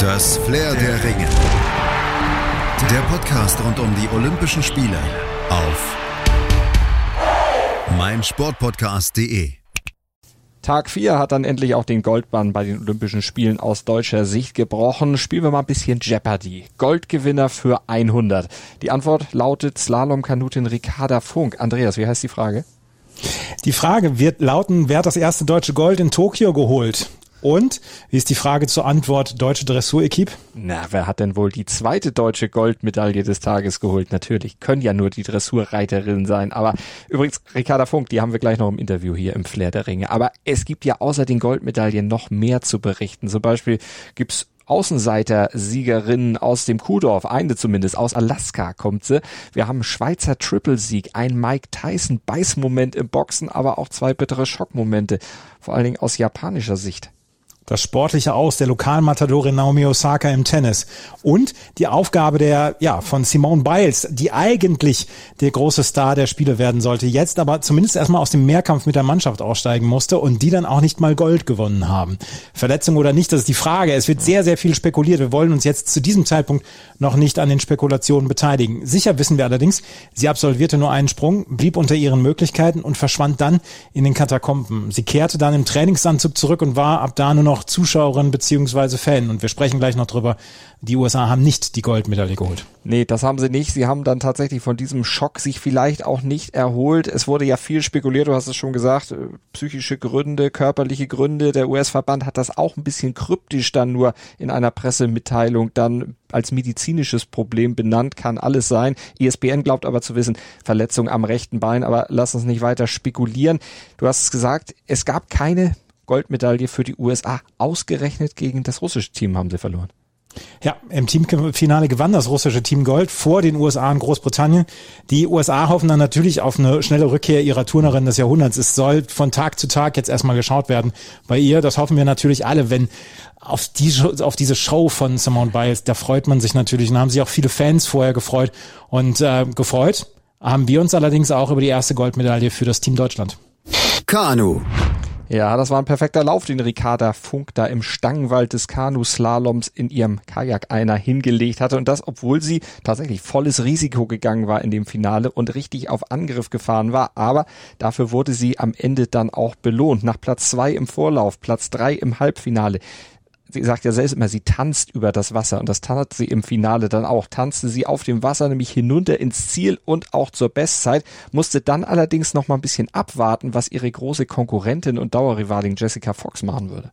Das Flair der Ringe. Der Podcast rund um die Olympischen Spiele auf meinsportpodcast.de. Tag 4 hat dann endlich auch den Goldbann bei den Olympischen Spielen aus deutscher Sicht gebrochen. Spielen wir mal ein bisschen Jeopardy. Goldgewinner für 100. Die Antwort lautet Slalomkanutin Ricarda Funk. Andreas, wie heißt die Frage? Die Frage wird lauten, wer hat das erste deutsche Gold in Tokio geholt? Und wie ist die Frage zur Antwort deutsche Dressurequipe? Na, wer hat denn wohl die zweite deutsche Goldmedaille des Tages geholt? Natürlich können ja nur die Dressurreiterinnen sein. Aber übrigens, Ricarda Funk, die haben wir gleich noch im Interview hier im Flair der Ringe. Aber es gibt ja außer den Goldmedaillen noch mehr zu berichten. Zum Beispiel gibt's Außenseiter-Siegerinnen aus dem Kuhdorf, eine zumindest, aus Alaska kommt sie. Wir haben Schweizer Triple-Sieg, ein Mike Tyson-Beißmoment im Boxen, aber auch zwei bittere Schockmomente, vor allen Dingen aus japanischer Sicht das sportliche Aus der Lokalmatadorin Naomi Osaka im Tennis und die Aufgabe der, ja, von Simone Biles, die eigentlich der große Star der Spiele werden sollte, jetzt aber zumindest erstmal aus dem Mehrkampf mit der Mannschaft aussteigen musste und die dann auch nicht mal Gold gewonnen haben. Verletzung oder nicht, das ist die Frage. Es wird sehr, sehr viel spekuliert. Wir wollen uns jetzt zu diesem Zeitpunkt noch nicht an den Spekulationen beteiligen. Sicher wissen wir allerdings, sie absolvierte nur einen Sprung, blieb unter ihren Möglichkeiten und verschwand dann in den Katakomben. Sie kehrte dann im Trainingsanzug zurück und war ab da nur noch Zuschauerin beziehungsweise Fan. Und wir sprechen gleich noch drüber. Die USA haben nicht die Goldmedaille geholt. Nee, das haben sie nicht. Sie haben dann tatsächlich von diesem Schock sich vielleicht auch nicht erholt. Es wurde ja viel spekuliert, du hast es schon gesagt, äh, psychische Gründe, körperliche Gründe. Der US-Verband hat das auch ein bisschen kryptisch dann nur in einer Pressemitteilung dann als medizinisches Problem benannt, kann alles sein. ESPN glaubt aber zu wissen, Verletzung am rechten Bein, aber lass uns nicht weiter spekulieren. Du hast es gesagt, es gab keine Goldmedaille für die USA. Ausgerechnet gegen das russische Team haben sie verloren. Ja, im Teamfinale gewann das russische Team Gold vor den USA und Großbritannien. Die USA hoffen dann natürlich auf eine schnelle Rückkehr ihrer Turnerin des Jahrhunderts. Es soll von Tag zu Tag jetzt erstmal geschaut werden bei ihr. Das hoffen wir natürlich alle, wenn auf, die, auf diese Show von Simone Biles, da freut man sich natürlich und haben sich auch viele Fans vorher gefreut und äh, gefreut haben wir uns allerdings auch über die erste Goldmedaille für das Team Deutschland. Kanu. Ja, das war ein perfekter Lauf, den Ricarda Funk da im Stangenwald des Kanu-Slaloms in ihrem Kajak einer hingelegt hatte. Und das, obwohl sie tatsächlich volles Risiko gegangen war in dem Finale und richtig auf Angriff gefahren war. Aber dafür wurde sie am Ende dann auch belohnt. Nach Platz zwei im Vorlauf, Platz drei im Halbfinale sie sagt ja selbst immer, sie tanzt über das Wasser und das tat sie im Finale dann auch. Tanzte sie auf dem Wasser nämlich hinunter ins Ziel und auch zur Bestzeit, musste dann allerdings noch mal ein bisschen abwarten, was ihre große Konkurrentin und Dauerrivalin Jessica Fox machen würde.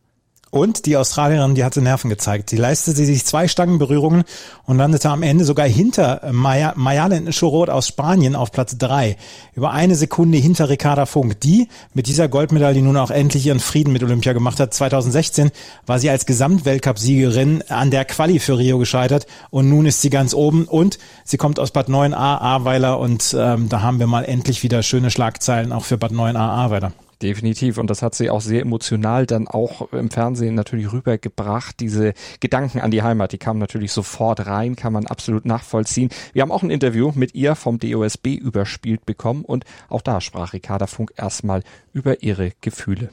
Und die Australierin, die hatte Nerven gezeigt. Sie leistete sich zwei Stangenberührungen und landete am Ende sogar hinter Maya, Mayalen Chorot aus Spanien auf Platz drei. Über eine Sekunde hinter Ricarda Funk, die mit dieser Goldmedaille nun auch endlich ihren Frieden mit Olympia gemacht hat. 2016 war sie als Gesamtweltcup-Siegerin an der Quali für Rio gescheitert und nun ist sie ganz oben und sie kommt aus Bad 9a Ahrweiler und ähm, da haben wir mal endlich wieder schöne Schlagzeilen auch für Bad 9a Ahrweiler. Definitiv. Und das hat sie auch sehr emotional dann auch im Fernsehen natürlich rübergebracht. Diese Gedanken an die Heimat, die kamen natürlich sofort rein, kann man absolut nachvollziehen. Wir haben auch ein Interview mit ihr vom DOSB überspielt bekommen und auch da sprach Ricarda Funk erstmal über ihre Gefühle.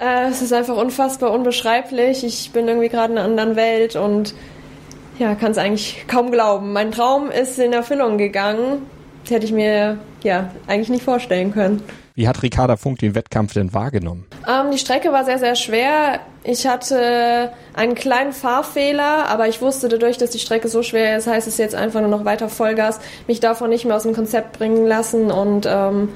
Äh, es ist einfach unfassbar unbeschreiblich. Ich bin irgendwie gerade in einer anderen Welt und ja, kann es eigentlich kaum glauben. Mein Traum ist in Erfüllung gegangen hätte ich mir ja eigentlich nicht vorstellen können. Wie hat Ricarda Funk den Wettkampf denn wahrgenommen? Ähm, die Strecke war sehr, sehr schwer. Ich hatte einen kleinen Fahrfehler, aber ich wusste dadurch, dass die Strecke so schwer ist, heißt es jetzt einfach nur noch weiter Vollgas, mich davon nicht mehr aus dem Konzept bringen lassen und ähm,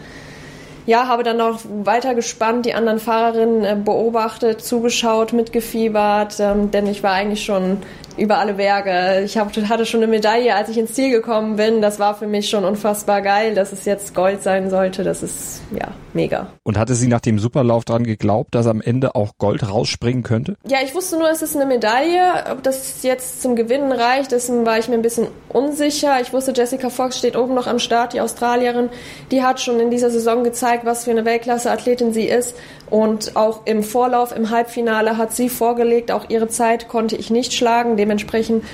ja, habe dann noch weiter gespannt, die anderen Fahrerinnen äh, beobachtet, zugeschaut, mitgefiebert, ähm, denn ich war eigentlich schon über alle Berge. Ich hab, hatte schon eine Medaille, als ich ins Ziel gekommen bin. Das war für mich schon unfassbar geil, dass es jetzt Gold sein sollte. Das ist ja mega. Und hatte sie nach dem Superlauf dran geglaubt, dass am Ende auch Gold rausspringen könnte? Ja, ich wusste nur, es ist eine Medaille. Ob das jetzt zum Gewinnen reicht, dessen war ich mir ein bisschen unsicher. Ich wusste, Jessica Fox steht oben noch am Start, die Australierin. Die hat schon in dieser Saison gezeigt, was für eine Weltklasse-Athletin sie ist. Und auch im Vorlauf, im Halbfinale hat sie vorgelegt. Auch ihre Zeit konnte ich nicht schlagen. Dementsprechend,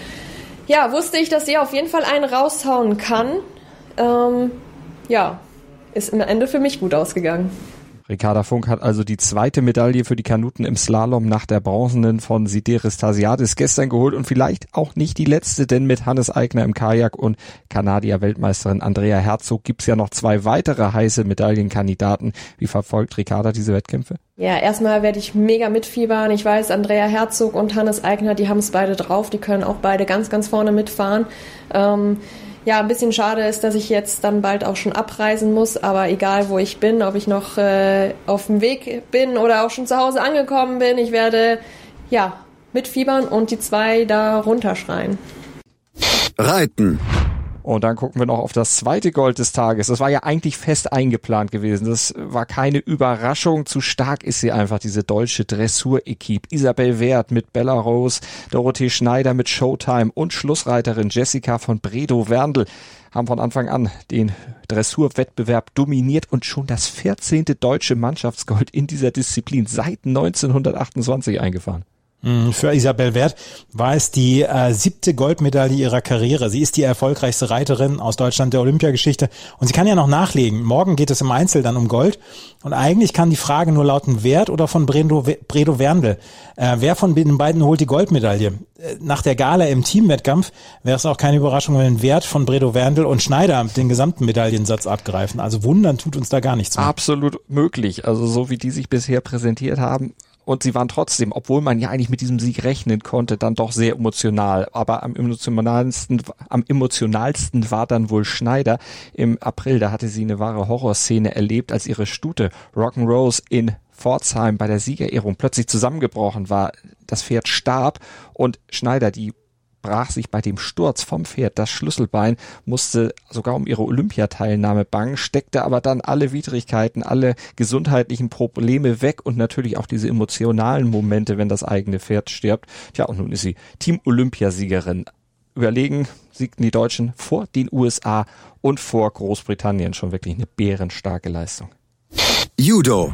ja, wusste ich, dass sie auf jeden Fall einen raushauen kann. Ähm, ja, ist im Ende für mich gut ausgegangen. Ricarda Funk hat also die zweite Medaille für die Kanuten im Slalom nach der bronzenen von Sideris Tasiadis gestern geholt und vielleicht auch nicht die letzte, denn mit Hannes Eigner im Kajak und Kanadier-Weltmeisterin Andrea Herzog gibt's ja noch zwei weitere heiße Medaillenkandidaten. Wie verfolgt Ricarda diese Wettkämpfe? Ja, erstmal werde ich mega mitfiebern. Ich weiß, Andrea Herzog und Hannes Eigner, die haben es beide drauf. Die können auch beide ganz, ganz vorne mitfahren. Ähm, ja, ein bisschen schade ist, dass ich jetzt dann bald auch schon abreisen muss, aber egal wo ich bin, ob ich noch äh, auf dem Weg bin oder auch schon zu Hause angekommen bin, ich werde ja mitfiebern und die zwei da runterschreien. Reiten. Und dann gucken wir noch auf das zweite Gold des Tages. Das war ja eigentlich fest eingeplant gewesen. Das war keine Überraschung. Zu stark ist sie einfach, diese deutsche Dressur-Equipe. Isabel Wert mit Bella Rose, Dorothee Schneider mit Showtime und Schlussreiterin Jessica von Bredow Werndl haben von Anfang an den Dressurwettbewerb dominiert und schon das 14. deutsche Mannschaftsgold in dieser Disziplin seit 1928 eingefahren. Mm, für Isabel Wert war es die äh, siebte Goldmedaille ihrer Karriere. Sie ist die erfolgreichste Reiterin aus Deutschland der Olympiageschichte und sie kann ja noch nachlegen. Morgen geht es im Einzel dann um Gold und eigentlich kann die Frage nur lauten, Wert oder von Bredo, Bredo Werndl. Äh, wer von den beiden holt die Goldmedaille? Äh, nach der Gala im Teamwettkampf wäre es auch keine Überraschung, wenn Wert von Bredo Werndl und Schneider den gesamten Medaillensatz abgreifen. Also wundern tut uns da gar nichts mehr. Absolut möglich. Also so wie die sich bisher präsentiert haben, und sie waren trotzdem, obwohl man ja eigentlich mit diesem Sieg rechnen konnte, dann doch sehr emotional. Aber am emotionalsten, am emotionalsten war dann wohl Schneider im April. Da hatte sie eine wahre Horrorszene erlebt, als ihre Stute Rock'n'Rose in Pforzheim bei der Siegerehrung plötzlich zusammengebrochen war. Das Pferd starb und Schneider, die brach sich bei dem Sturz vom Pferd das Schlüsselbein, musste sogar um ihre Olympiateilnahme bangen, steckte aber dann alle Widrigkeiten, alle gesundheitlichen Probleme weg und natürlich auch diese emotionalen Momente, wenn das eigene Pferd stirbt. Tja, und nun ist sie Team Olympiasiegerin. Überlegen siegten die Deutschen vor den USA und vor Großbritannien schon wirklich eine bärenstarke Leistung. Judo.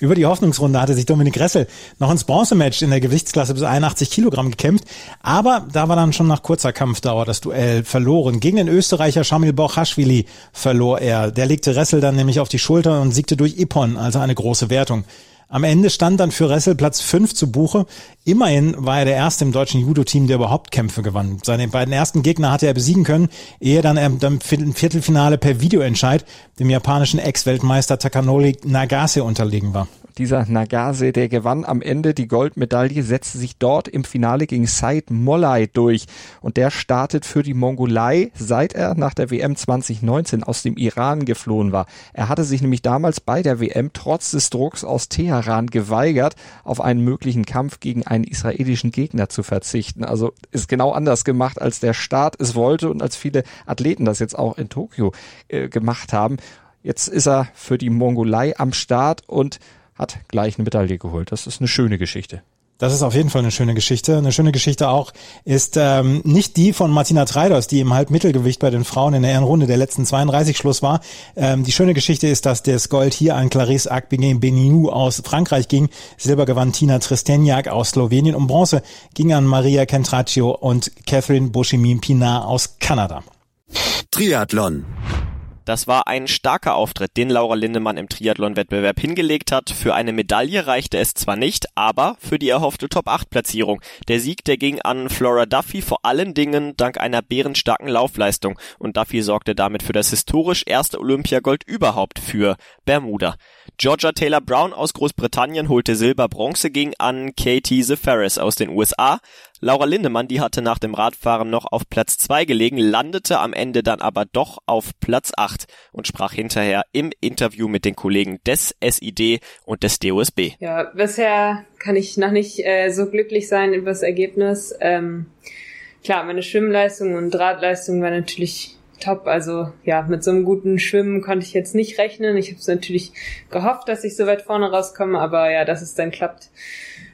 Über die Hoffnungsrunde hatte sich Dominik Ressel noch ins Bronzematch in der Gewichtsklasse bis 81 Kilogramm gekämpft, aber da war dann schon nach kurzer Kampfdauer das Duell verloren. Gegen den Österreicher Shamil Borchashvili verlor er. Der legte Ressel dann nämlich auf die Schulter und siegte durch Ippon, also eine große Wertung. Am Ende stand dann für Ressel Platz 5 zu Buche. Immerhin war er der erste im deutschen Judo-Team, der überhaupt Kämpfe gewann. Seine beiden ersten Gegner hatte er besiegen können, ehe dann er im Viertelfinale per Videoentscheid dem japanischen Ex-Weltmeister Takanori Nagase unterlegen war. Dieser Nagase, der gewann am Ende die Goldmedaille, setzte sich dort im Finale gegen Said Mollai durch. Und der startet für die Mongolei, seit er nach der WM 2019 aus dem Iran geflohen war. Er hatte sich nämlich damals bei der WM trotz des Drucks aus Teheran geweigert, auf einen möglichen Kampf gegen einen israelischen Gegner zu verzichten. Also ist genau anders gemacht, als der Staat es wollte und als viele Athleten das jetzt auch in Tokio äh, gemacht haben. Jetzt ist er für die Mongolei am Start und hat gleich eine Medaille geholt. Das ist eine schöne Geschichte. Das ist auf jeden Fall eine schöne Geschichte. Eine schöne Geschichte auch ist ähm, nicht die von Martina Treidos, die im Halbmittelgewicht bei den Frauen in der Ehrenrunde der letzten 32 Schluss war. Ähm, die schöne Geschichte ist, dass das Gold hier an Clarisse Agbeguin-Beniou aus Frankreich ging. Silber gewann Tina Tristeniak aus Slowenien und Bronze ging an Maria Kentraccio und Catherine Bushimin-Pinar aus Kanada. Triathlon. Das war ein starker Auftritt, den Laura Lindemann im Triathlon-Wettbewerb hingelegt hat. Für eine Medaille reichte es zwar nicht, aber für die erhoffte Top-8-Platzierung. Der Sieg, der ging an Flora Duffy vor allen Dingen dank einer bärenstarken Laufleistung. Und Duffy sorgte damit für das historisch erste Olympiagold überhaupt für Bermuda. Georgia Taylor Brown aus Großbritannien holte Silber, Bronze ging an Katie Zeferis aus den USA. Laura Lindemann, die hatte nach dem Radfahren noch auf Platz 2 gelegen, landete am Ende dann aber doch auf Platz 8 und sprach hinterher im Interview mit den Kollegen des SID und des DOSB. Ja, bisher kann ich noch nicht äh, so glücklich sein über das Ergebnis. Ähm, klar, meine Schwimmleistung und Radleistung war natürlich top. Also ja, mit so einem guten Schwimmen konnte ich jetzt nicht rechnen. Ich habe es natürlich gehofft, dass ich so weit vorne rauskomme, aber ja, dass es dann klappt,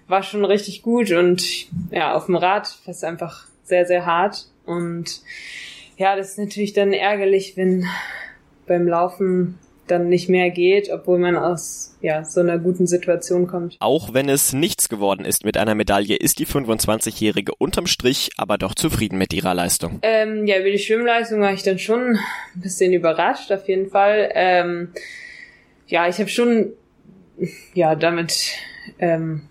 war schon richtig gut. Und ja, auf dem Rad war es einfach sehr, sehr hart. Und ja, das ist natürlich dann ärgerlich, wenn beim Laufen dann nicht mehr geht, obwohl man aus ja, so einer guten Situation kommt. Auch wenn es nichts geworden ist mit einer Medaille, ist die 25-Jährige unterm Strich aber doch zufrieden mit ihrer Leistung. Ähm, ja, über die Schwimmleistung war ich dann schon ein bisschen überrascht, auf jeden Fall. Ähm, ja, ich habe schon ja damit ähm,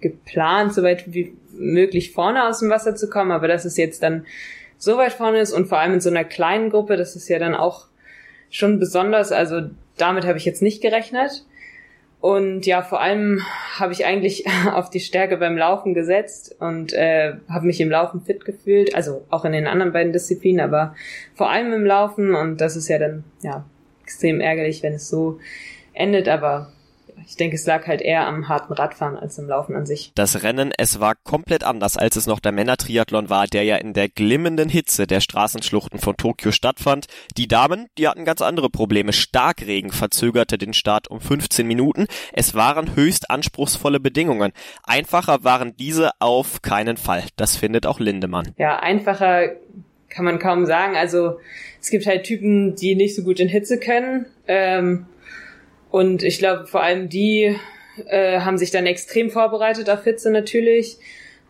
geplant, soweit wie möglich vorne aus dem Wasser zu kommen, aber dass es jetzt dann so weit vorne ist und vor allem in so einer kleinen Gruppe, das ist ja dann auch schon besonders. Also damit habe ich jetzt nicht gerechnet. Und ja, vor allem habe ich eigentlich auf die Stärke beim Laufen gesetzt und äh, habe mich im Laufen fit gefühlt, also auch in den anderen beiden Disziplinen, aber vor allem im Laufen und das ist ja dann ja extrem ärgerlich, wenn es so endet, aber ich denke, es lag halt eher am harten Radfahren als im Laufen an sich. Das Rennen, es war komplett anders, als es noch der Männertriathlon war, der ja in der glimmenden Hitze der Straßenschluchten von Tokio stattfand. Die Damen, die hatten ganz andere Probleme. Starkregen verzögerte den Start um 15 Minuten. Es waren höchst anspruchsvolle Bedingungen. Einfacher waren diese auf keinen Fall. Das findet auch Lindemann. Ja, einfacher kann man kaum sagen. Also es gibt halt Typen, die nicht so gut in Hitze können. Ähm, und ich glaube, vor allem die äh, haben sich dann extrem vorbereitet auf Hitze natürlich.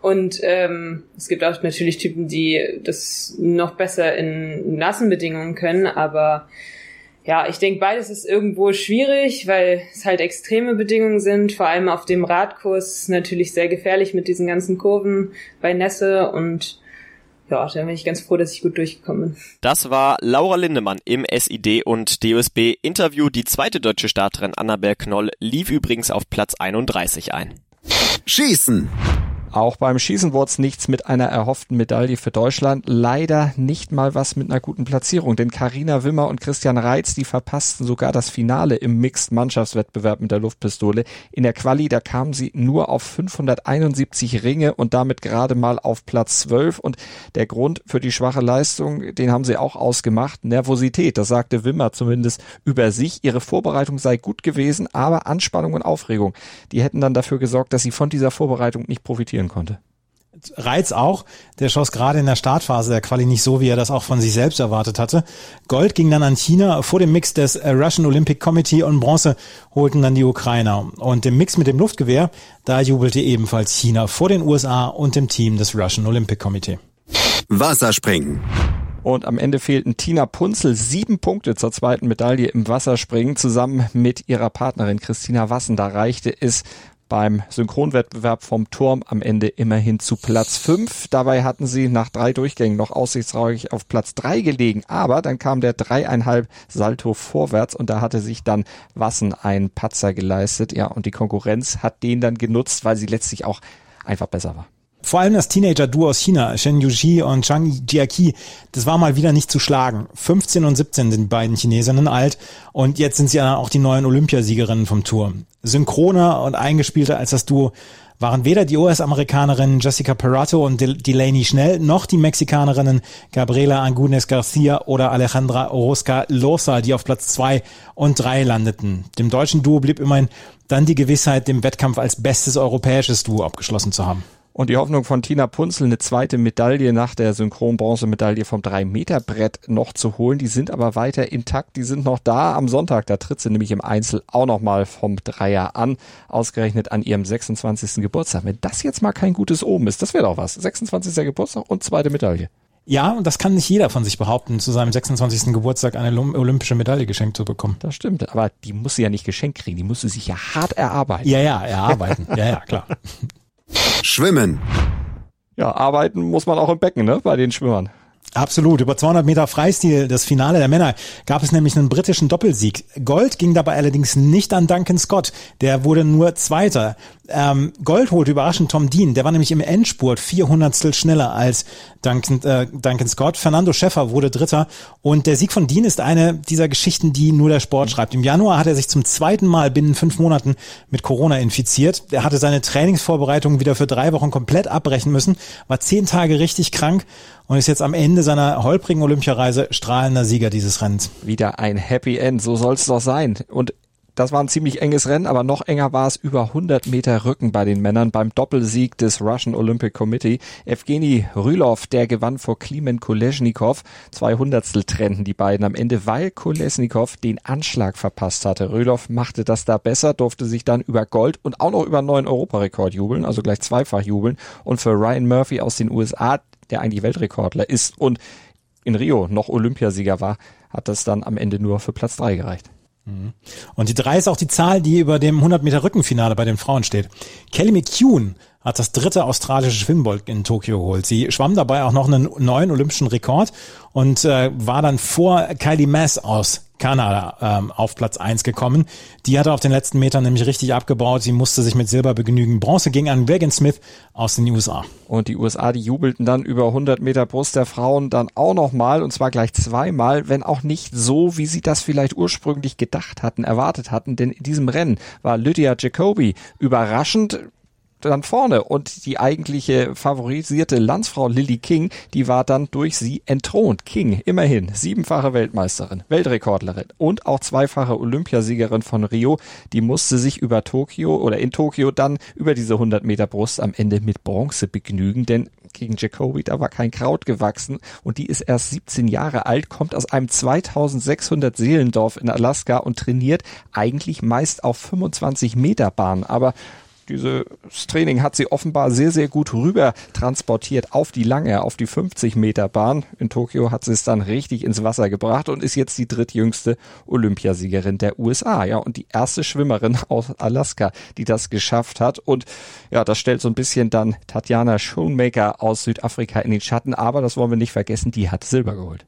Und ähm, es gibt auch natürlich Typen, die das noch besser in nassen Bedingungen können. Aber ja, ich denke, beides ist irgendwo schwierig, weil es halt extreme Bedingungen sind. Vor allem auf dem Radkurs natürlich sehr gefährlich mit diesen ganzen Kurven bei Nässe und ja, da bin ich ganz froh, dass ich gut durchgekommen bin. Das war Laura Lindemann im SID und DOSB Interview. Die zweite deutsche Starterin Annabel Knoll lief übrigens auf Platz 31 ein. Schießen. Auch beim Schießen wurde es nichts mit einer erhofften Medaille für Deutschland. Leider nicht mal was mit einer guten Platzierung, denn Karina Wimmer und Christian Reitz, die verpassten sogar das Finale im Mixed-Mannschaftswettbewerb mit der Luftpistole. In der Quali, da kamen sie nur auf 571 Ringe und damit gerade mal auf Platz 12. Und der Grund für die schwache Leistung, den haben sie auch ausgemacht. Nervosität, das sagte Wimmer zumindest über sich. Ihre Vorbereitung sei gut gewesen, aber Anspannung und Aufregung, die hätten dann dafür gesorgt, dass sie von dieser Vorbereitung nicht profitieren spielen konnte. Reiz auch, der schoss gerade in der Startphase der Quali nicht so, wie er das auch von sich selbst erwartet hatte. Gold ging dann an China vor dem Mix des Russian Olympic Committee und Bronze holten dann die Ukrainer. Und im Mix mit dem Luftgewehr, da jubelte ebenfalls China vor den USA und dem Team des Russian Olympic Committee. Wasserspringen. Und am Ende fehlten Tina Punzel sieben Punkte zur zweiten Medaille im Wasserspringen. Zusammen mit ihrer Partnerin Christina Wassen, da reichte es beim Synchronwettbewerb vom Turm am Ende immerhin zu Platz 5. Dabei hatten sie nach drei Durchgängen noch aussichtsreich auf Platz 3 gelegen, aber dann kam der dreieinhalb Salto vorwärts und da hatte sich dann Wassen einen Patzer geleistet. Ja, und die Konkurrenz hat den dann genutzt, weil sie letztlich auch einfach besser war. Vor allem das Teenager-Duo aus China, Shen Yuji und Zhang Jiaqi, das war mal wieder nicht zu schlagen. 15 und 17 sind die beiden Chinesinnen alt und jetzt sind sie ja auch die neuen Olympiasiegerinnen vom Tour. Synchroner und eingespielter als das Duo waren weder die US-Amerikanerinnen Jessica Perrato und Delaney Schnell noch die Mexikanerinnen Gabriela Angunes Garcia oder Alejandra Orozca Losa, die auf Platz zwei und drei landeten. Dem deutschen Duo blieb immerhin dann die Gewissheit, dem Wettkampf als bestes europäisches Duo abgeschlossen zu haben. Und die Hoffnung von Tina Punzel, eine zweite Medaille nach der Synchron-Bronzemedaille vom 3-Meter-Brett noch zu holen, die sind aber weiter intakt. Die sind noch da am Sonntag. Da tritt sie nämlich im Einzel auch nochmal vom Dreier an, ausgerechnet an ihrem 26. Geburtstag. Wenn das jetzt mal kein gutes Oben ist, das wäre doch was. 26. Geburtstag und zweite Medaille. Ja, und das kann nicht jeder von sich behaupten, zu seinem 26. Geburtstag eine olympische Medaille geschenkt zu bekommen. Das stimmt, aber die muss sie ja nicht geschenkt kriegen, die muss sie sich ja hart erarbeiten. Ja, ja, erarbeiten. ja, ja, klar. Schwimmen. Ja, arbeiten muss man auch im Becken, ne, bei den Schwimmern. Absolut. Über 200 Meter Freistil, das Finale der Männer, gab es nämlich einen britischen Doppelsieg. Gold ging dabei allerdings nicht an Duncan Scott. Der wurde nur Zweiter. Ähm, Gold holte überraschend Tom Dean. Der war nämlich im Endspurt 400 schneller als Duncan, äh, Duncan Scott. Fernando Schäffer wurde Dritter. Und der Sieg von Dean ist eine dieser Geschichten, die nur der Sport schreibt. Im Januar hat er sich zum zweiten Mal binnen fünf Monaten mit Corona infiziert. Er hatte seine Trainingsvorbereitungen wieder für drei Wochen komplett abbrechen müssen, war zehn Tage richtig krank und ist jetzt am Ende seiner holprigen Olympiareise strahlender Sieger dieses Rennens. Wieder ein Happy End, so soll es doch sein. Und das war ein ziemlich enges Rennen, aber noch enger war es über 100 Meter Rücken bei den Männern beim Doppelsieg des Russian Olympic Committee. Evgeny Rylov, der gewann vor Klimen Kolesnikov. Zwei Hundertstel trennten die beiden am Ende, weil Kolesnikov den Anschlag verpasst hatte. Rylov machte das da besser, durfte sich dann über Gold und auch noch über einen neuen Europarekord jubeln, also gleich zweifach jubeln. Und für Ryan Murphy aus den USA, der eigentlich Weltrekordler ist und in Rio noch Olympiasieger war, hat das dann am Ende nur für Platz drei gereicht. Mhm. Und die drei ist auch die Zahl, die über dem 100 Meter Rückenfinale bei den Frauen steht. Kelly McCune hat das dritte australische Schwimmbold in Tokio geholt. Sie schwamm dabei auch noch einen neuen olympischen Rekord und äh, war dann vor Kylie Mass aus Kanada ähm, auf Platz eins gekommen. Die hatte auf den letzten Metern nämlich richtig abgebaut. Sie musste sich mit Silber begnügen. Bronze ging an Megan Smith aus den USA. Und die USA, die jubelten dann über 100 Meter Brust der Frauen dann auch nochmal und zwar gleich zweimal, wenn auch nicht so, wie sie das vielleicht ursprünglich gedacht hatten, erwartet hatten. Denn in diesem Rennen war Lydia Jacobi überraschend dann vorne. Und die eigentliche favorisierte Landsfrau Lily King, die war dann durch sie entthront. King, immerhin siebenfache Weltmeisterin, Weltrekordlerin und auch zweifache Olympiasiegerin von Rio, die musste sich über Tokio oder in Tokio dann über diese 100 Meter Brust am Ende mit Bronze begnügen, denn gegen Jacoby, da war kein Kraut gewachsen und die ist erst 17 Jahre alt, kommt aus einem 2600 Seelendorf in Alaska und trainiert eigentlich meist auf 25 Meter Bahn, aber dieses Training hat sie offenbar sehr, sehr gut rüber transportiert auf die lange, auf die 50 Meter Bahn. In Tokio hat sie es dann richtig ins Wasser gebracht und ist jetzt die drittjüngste Olympiasiegerin der USA. Ja, und die erste Schwimmerin aus Alaska, die das geschafft hat. Und ja, das stellt so ein bisschen dann Tatjana Schoenmaker aus Südafrika in den Schatten. Aber das wollen wir nicht vergessen, die hat Silber geholt.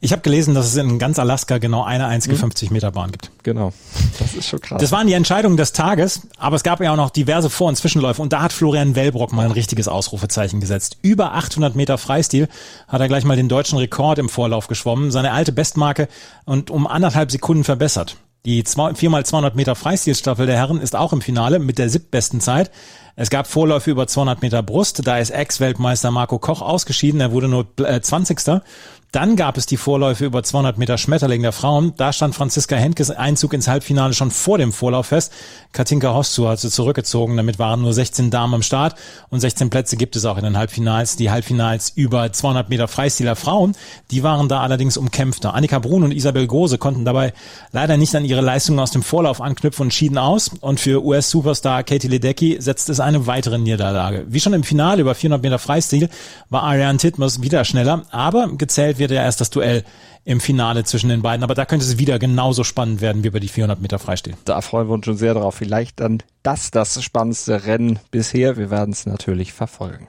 Ich habe gelesen, dass es in ganz Alaska genau eine einzige 50 Meter Bahn gibt. Genau. Das ist schon krass. Das waren die Entscheidungen des Tages, aber es gab ja auch noch diverse Vor- und Zwischenläufe und da hat Florian Wellbrock mal ein richtiges Ausrufezeichen gesetzt. Über 800 Meter Freistil hat er gleich mal den deutschen Rekord im Vorlauf geschwommen, seine alte Bestmarke und um anderthalb Sekunden verbessert. Die 4x200 Meter Freistilstaffel der Herren ist auch im Finale mit der siebtbesten Zeit. Es gab Vorläufe über 200 Meter Brust, da ist Ex-Weltmeister Marco Koch ausgeschieden, er wurde nur 20. Dann gab es die Vorläufe über 200 Meter Schmetterling der Frauen. Da stand Franziska Henkes Einzug ins Halbfinale schon vor dem Vorlauf fest. Katinka Hoszu hat sie zurückgezogen. Damit waren nur 16 Damen am Start und 16 Plätze gibt es auch in den Halbfinals. Die Halbfinals über 200 Meter Freistil der Frauen, die waren da allerdings umkämpfter. Annika Brun und Isabel Gose konnten dabei leider nicht an ihre Leistungen aus dem Vorlauf anknüpfen und schieden aus. Und für US-Superstar Katie Ledecky setzt es eine weitere Niederlage. Wie schon im Finale über 400 Meter Freistil war Ariane Titmus wieder schneller, aber gezählt wird ja erst das Duell im Finale zwischen den beiden. Aber da könnte es wieder genauso spannend werden wie über die 400 Meter Freistil. Da freuen wir uns schon sehr drauf. Vielleicht dann das das spannendste Rennen bisher. Wir werden es natürlich verfolgen.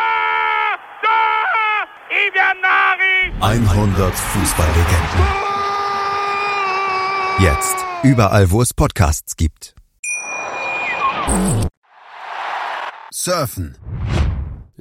100 Fußballlegenden. Jetzt. Überall, wo es Podcasts gibt. Surfen.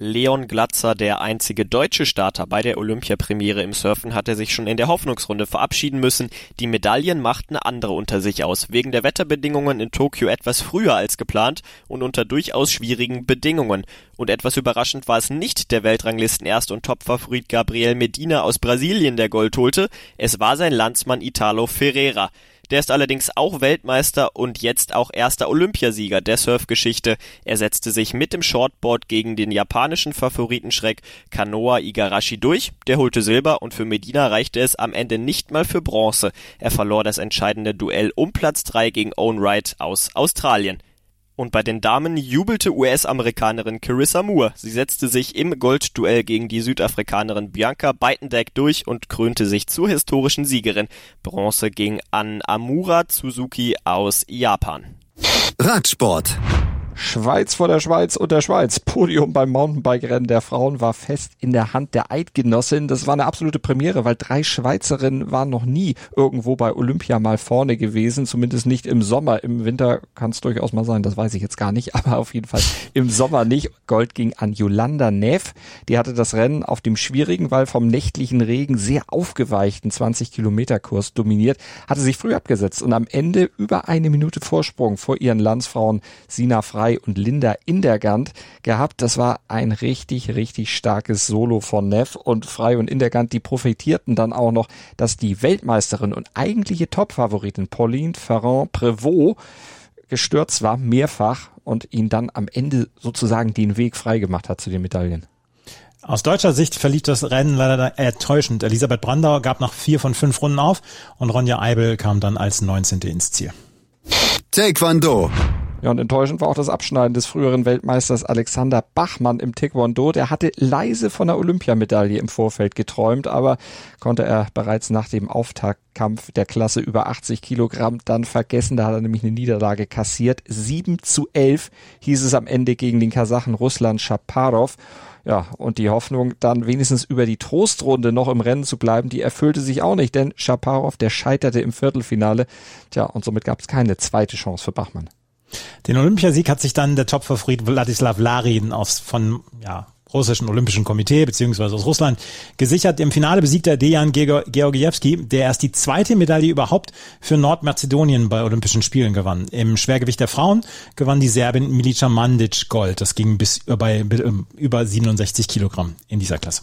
Leon Glatzer, der einzige deutsche Starter bei der Olympiapremiere im Surfen, hatte sich schon in der Hoffnungsrunde verabschieden müssen. Die Medaillen machten andere unter sich aus, wegen der Wetterbedingungen in Tokio etwas früher als geplant und unter durchaus schwierigen Bedingungen. Und etwas überraschend war es nicht der Weltranglisten Erst- und Topfavorit Gabriel Medina aus Brasilien, der Gold holte, es war sein Landsmann Italo Ferreira. Der ist allerdings auch Weltmeister und jetzt auch erster Olympiasieger der Surfgeschichte. Er setzte sich mit dem Shortboard gegen den japanischen Favoritenschreck Kanoa Igarashi durch. Der holte Silber und für Medina reichte es am Ende nicht mal für Bronze. Er verlor das entscheidende Duell um Platz 3 gegen Owen Wright aus Australien. Und bei den Damen jubelte US-Amerikanerin Carissa Moore. Sie setzte sich im Goldduell gegen die Südafrikanerin Bianca Beitendijk durch und krönte sich zur historischen Siegerin. Bronze ging an Amura Suzuki aus Japan. Radsport. Schweiz vor der Schweiz und der Schweiz. Podium beim Mountainbike-Rennen der Frauen war fest in der Hand der Eidgenossin. Das war eine absolute Premiere, weil drei Schweizerinnen waren noch nie irgendwo bei Olympia mal vorne gewesen. Zumindest nicht im Sommer. Im Winter kann es durchaus mal sein, das weiß ich jetzt gar nicht. Aber auf jeden Fall im Sommer nicht. Gold ging an Yolanda Neff. Die hatte das Rennen auf dem schwierigen, weil vom nächtlichen Regen sehr aufgeweichten 20 Kilometer Kurs dominiert, hatte sich früh abgesetzt und am Ende über eine Minute Vorsprung vor ihren Landsfrauen Sina Frei Frei und Linda Indergant gehabt. Das war ein richtig, richtig starkes Solo von Neff und Frei und Indergant, die profitierten dann auch noch, dass die Weltmeisterin und eigentliche Topfavoritin Pauline Ferrand Prévost gestürzt war, mehrfach, und ihn dann am Ende sozusagen den Weg freigemacht hat zu den Medaillen. Aus deutscher Sicht verlief das Rennen leider enttäuschend. Elisabeth Brandauer gab nach vier von fünf Runden auf und Ronja Eibel kam dann als 19. ins Ziel. Taekwondo. Ja, und enttäuschend war auch das Abschneiden des früheren Weltmeisters Alexander Bachmann im Taekwondo. Der hatte leise von der Olympiamedaille im Vorfeld geträumt, aber konnte er bereits nach dem Auftaktkampf der Klasse über 80 Kilogramm dann vergessen. Da hat er nämlich eine Niederlage kassiert. 7 zu 11 hieß es am Ende gegen den Kasachen Russland Shaparov. Ja, und die Hoffnung, dann wenigstens über die Trostrunde noch im Rennen zu bleiben, die erfüllte sich auch nicht, denn Shaparov, der scheiterte im Viertelfinale. Tja, und somit gab es keine zweite Chance für Bachmann. Den Olympiasieg hat sich dann der Topfavorit Wladislav Larin aus von ja, russischen Olympischen Komitee beziehungsweise aus Russland gesichert. Im Finale besiegt er Dejan Georgievski, der erst die zweite Medaille überhaupt für Nordmazedonien bei Olympischen Spielen gewann. Im Schwergewicht der Frauen gewann die Serbin Milica Mandic Gold. Das ging bis bei über 67 Kilogramm in dieser Klasse.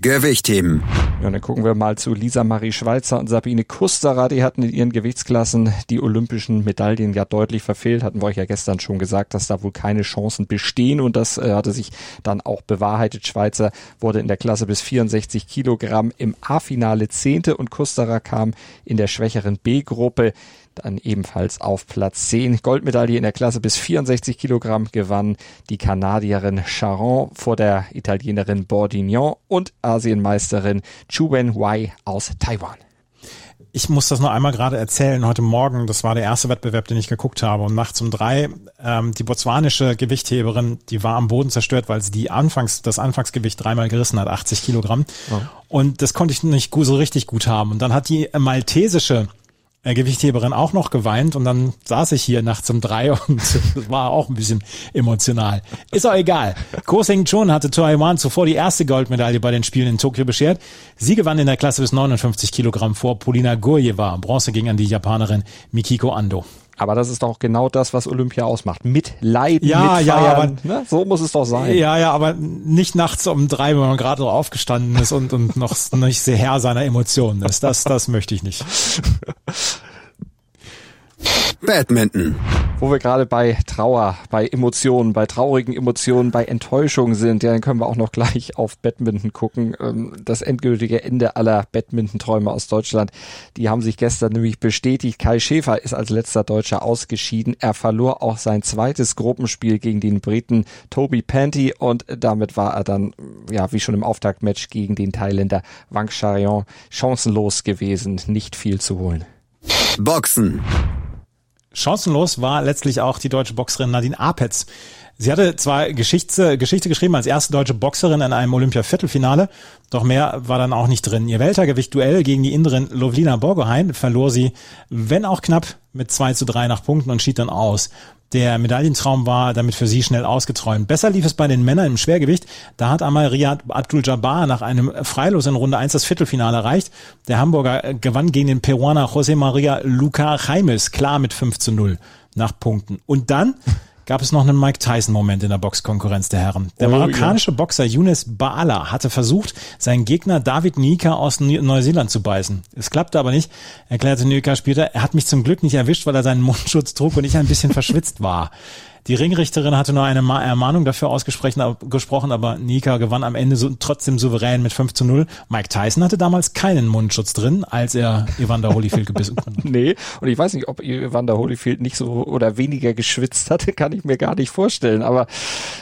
Gewichtheben. Ja, dann gucken wir mal zu Lisa Marie Schweizer und Sabine Kusterer. Die hatten in ihren Gewichtsklassen die olympischen Medaillen ja deutlich verfehlt. Hatten wir euch ja gestern schon gesagt, dass da wohl keine Chancen bestehen und das äh, hatte sich dann auch bewahrheitet. Schweizer wurde in der Klasse bis 64 Kilogramm im A-Finale Zehnte und Kusterer kam in der schwächeren B-Gruppe dann ebenfalls auf Platz 10. Goldmedaille in der Klasse bis 64 Kilogramm gewann die Kanadierin Charon vor der Italienerin Bordignon und Asienmeisterin Chu Wen Wei aus Taiwan. Ich muss das nur einmal gerade erzählen. Heute Morgen, das war der erste Wettbewerb, den ich geguckt habe. Und nachts um drei, ähm, die botswanische Gewichtheberin, die war am Boden zerstört, weil sie die Anfangs, das Anfangsgewicht dreimal gerissen hat, 80 Kilogramm. Ja. Und das konnte ich nicht so richtig gut haben. Und dann hat die maltesische äh, Gewichtheberin auch noch geweint und dann saß ich hier nachts um drei und das war auch ein bisschen emotional. Ist auch egal. Ko Seng Chun hatte Taiwan zuvor die erste Goldmedaille bei den Spielen in Tokio beschert. Sie gewann in der Klasse bis 59 Kilogramm vor Polina Gurjeva. Bronze ging an die Japanerin Mikiko Ando. Aber das ist doch genau das, was Olympia ausmacht. Mitleiden, ja, mit ja, aber ne? so muss es doch sein. Ja, ja, aber nicht nachts um drei, wenn man gerade so aufgestanden ist und, und noch nicht sehr Herr seiner Emotionen ist. Das, das möchte ich nicht. Badminton. Wo wir gerade bei Trauer, bei Emotionen, bei traurigen Emotionen, bei Enttäuschung sind, ja, dann können wir auch noch gleich auf Badminton gucken. Ähm, das endgültige Ende aller Badminton-Träume aus Deutschland, die haben sich gestern nämlich bestätigt. Kai Schäfer ist als letzter Deutscher ausgeschieden. Er verlor auch sein zweites Gruppenspiel gegen den Briten Toby Panty und damit war er dann, ja, wie schon im Auftaktmatch gegen den Thailänder Wang Charion chancenlos gewesen. Nicht viel zu holen. Boxen. Chancenlos war letztlich auch die deutsche Boxerin Nadine Apetz. Sie hatte zwar Geschichte, Geschichte geschrieben als erste deutsche Boxerin in einem Olympia-Viertelfinale, doch mehr war dann auch nicht drin. Ihr Weltergewicht-Duell gegen die Inderin Lovlina Borgohain verlor sie, wenn auch knapp, mit 2 zu 3 nach Punkten und schied dann aus. Der Medaillentraum war damit für sie schnell ausgeträumt. Besser lief es bei den Männern im Schwergewicht. Da hat Amal Riyad Abdul-Jabbar nach einem Freilos in Runde 1 das Viertelfinale erreicht. Der Hamburger gewann gegen den Peruaner José María Luca Jaimes klar mit 5 zu 0 nach Punkten. Und dann gab es noch einen Mike Tyson-Moment in der Boxkonkurrenz der Herren. Der oh, marokkanische ja. Boxer Younes Baala hatte versucht, seinen Gegner David Nika aus Neuseeland zu beißen. Es klappte aber nicht, erklärte Nika später. Er hat mich zum Glück nicht erwischt, weil er seinen Mundschutz trug und ich ein bisschen verschwitzt war. Die Ringrichterin hatte nur eine Ermahnung dafür ausgesprochen, aber Nika gewann am Ende so, trotzdem souverän mit 5 zu 0. Mike Tyson hatte damals keinen Mundschutz drin, als er Evander Holyfield gebissen konnte. nee, und ich weiß nicht, ob Evander Holyfield nicht so oder weniger geschwitzt hatte, kann ich mir gar nicht vorstellen. Aber